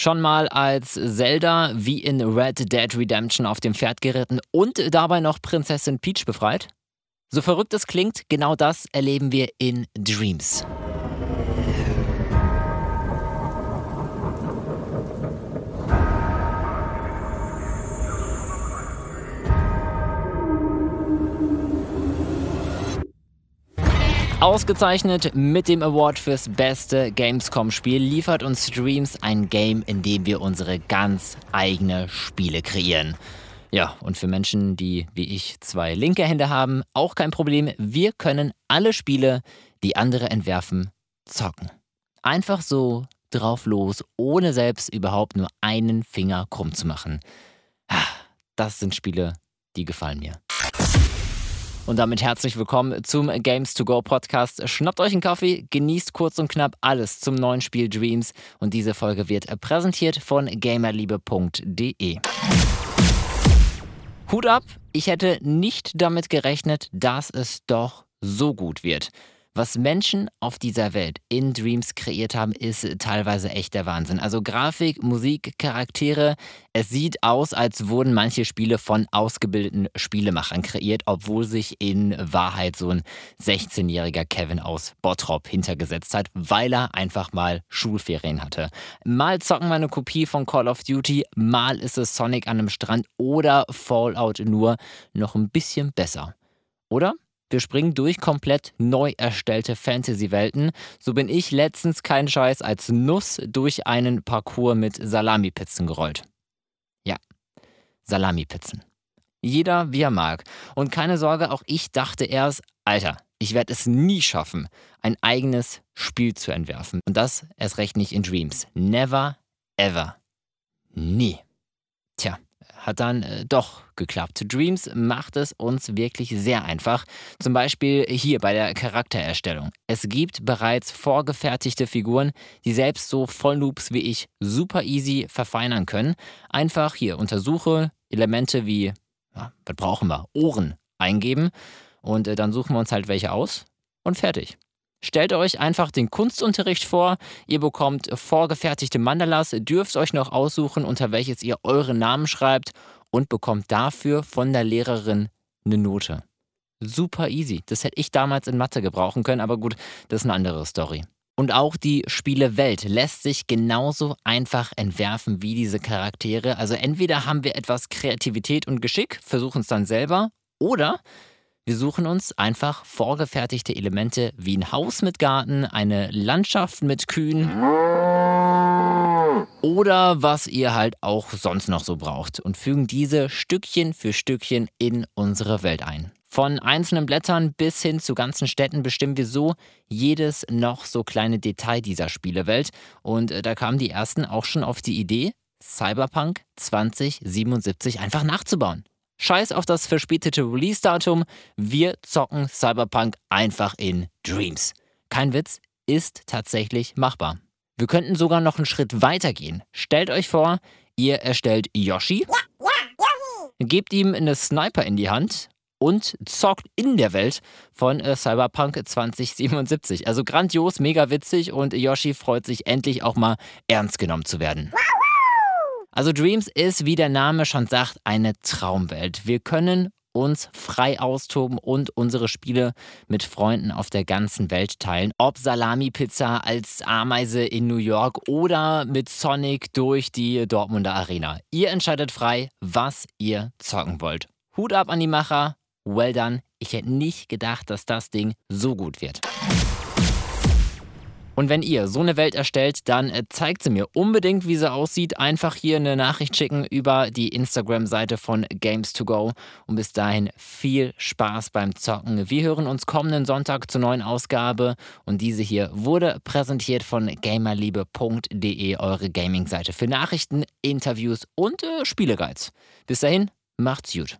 Schon mal als Zelda wie in Red Dead Redemption auf dem Pferd geritten und dabei noch Prinzessin Peach befreit? So verrückt es klingt, genau das erleben wir in Dreams. Ausgezeichnet mit dem Award fürs beste Gamescom-Spiel liefert uns Dreams ein Game, in dem wir unsere ganz eigene Spiele kreieren. Ja, und für Menschen, die wie ich zwei linke Hände haben, auch kein Problem. Wir können alle Spiele, die andere entwerfen, zocken. Einfach so drauf los, ohne selbst überhaupt nur einen Finger krumm zu machen. Ah, das sind Spiele, die gefallen mir. Und damit herzlich willkommen zum Games to Go Podcast. Schnappt euch einen Kaffee, genießt kurz und knapp alles zum neuen Spiel Dreams. Und diese Folge wird präsentiert von gamerliebe.de. Hut ab, ich hätte nicht damit gerechnet, dass es doch so gut wird. Was Menschen auf dieser Welt in Dreams kreiert haben, ist teilweise echt der Wahnsinn. Also Grafik, Musik, Charaktere. Es sieht aus, als wurden manche Spiele von ausgebildeten Spielemachern kreiert, obwohl sich in Wahrheit so ein 16-jähriger Kevin aus Bottrop hintergesetzt hat, weil er einfach mal Schulferien hatte. Mal zocken wir eine Kopie von Call of Duty, mal ist es Sonic an einem Strand oder Fallout nur noch ein bisschen besser. Oder? Wir springen durch komplett neu erstellte Fantasy-Welten. So bin ich letztens kein Scheiß als Nuss durch einen Parcours mit Salami-Pizzen gerollt. Ja, Salami-Pizzen. Jeder wie er mag. Und keine Sorge, auch ich dachte erst, Alter, ich werde es nie schaffen, ein eigenes Spiel zu entwerfen. Und das erst recht nicht in Dreams. Never, ever. Nie. Hat dann äh, doch geklappt. Dreams macht es uns wirklich sehr einfach. Zum Beispiel hier bei der Charaktererstellung. Es gibt bereits vorgefertigte Figuren, die selbst so Vollnoobs wie ich super easy verfeinern können. Einfach hier untersuche Elemente wie, ja, was brauchen wir? Ohren eingeben und äh, dann suchen wir uns halt welche aus und fertig. Stellt euch einfach den Kunstunterricht vor. Ihr bekommt vorgefertigte Mandalas, dürft euch noch aussuchen, unter welches ihr euren Namen schreibt und bekommt dafür von der Lehrerin eine Note. Super easy. Das hätte ich damals in Mathe gebrauchen können, aber gut, das ist eine andere Story. Und auch die Spielewelt lässt sich genauso einfach entwerfen wie diese Charaktere. Also entweder haben wir etwas Kreativität und Geschick, versuchen es dann selber, oder wir suchen uns einfach vorgefertigte Elemente wie ein Haus mit Garten, eine Landschaft mit Kühen oder was ihr halt auch sonst noch so braucht und fügen diese Stückchen für Stückchen in unsere Welt ein. Von einzelnen Blättern bis hin zu ganzen Städten bestimmen wir so jedes noch so kleine Detail dieser Spielewelt. Und äh, da kamen die ersten auch schon auf die Idee, Cyberpunk 2077 einfach nachzubauen. Scheiß auf das verspätete Release-Datum. Wir zocken Cyberpunk einfach in Dreams. Kein Witz, ist tatsächlich machbar. Wir könnten sogar noch einen Schritt weiter gehen. Stellt euch vor, ihr erstellt Yoshi, gebt ihm eine Sniper in die Hand und zockt in der Welt von äh, Cyberpunk 2077. Also grandios, mega witzig und Yoshi freut sich endlich auch mal ernst genommen zu werden. Also Dreams ist, wie der Name schon sagt, eine Traumwelt. Wir können uns frei austoben und unsere Spiele mit Freunden auf der ganzen Welt teilen. Ob Salami-Pizza als Ameise in New York oder mit Sonic durch die Dortmunder Arena. Ihr entscheidet frei, was ihr zocken wollt. Hut ab an die Macher. Well done. Ich hätte nicht gedacht, dass das Ding so gut wird. Und wenn ihr so eine Welt erstellt, dann äh, zeigt sie mir unbedingt, wie sie aussieht. Einfach hier eine Nachricht schicken über die Instagram-Seite von Games to Go. Und bis dahin viel Spaß beim Zocken. Wir hören uns kommenden Sonntag zur neuen Ausgabe. Und diese hier wurde präsentiert von gamerliebe.de, eure Gaming-Seite für Nachrichten, Interviews und äh, Spieleguides. Bis dahin, macht's gut.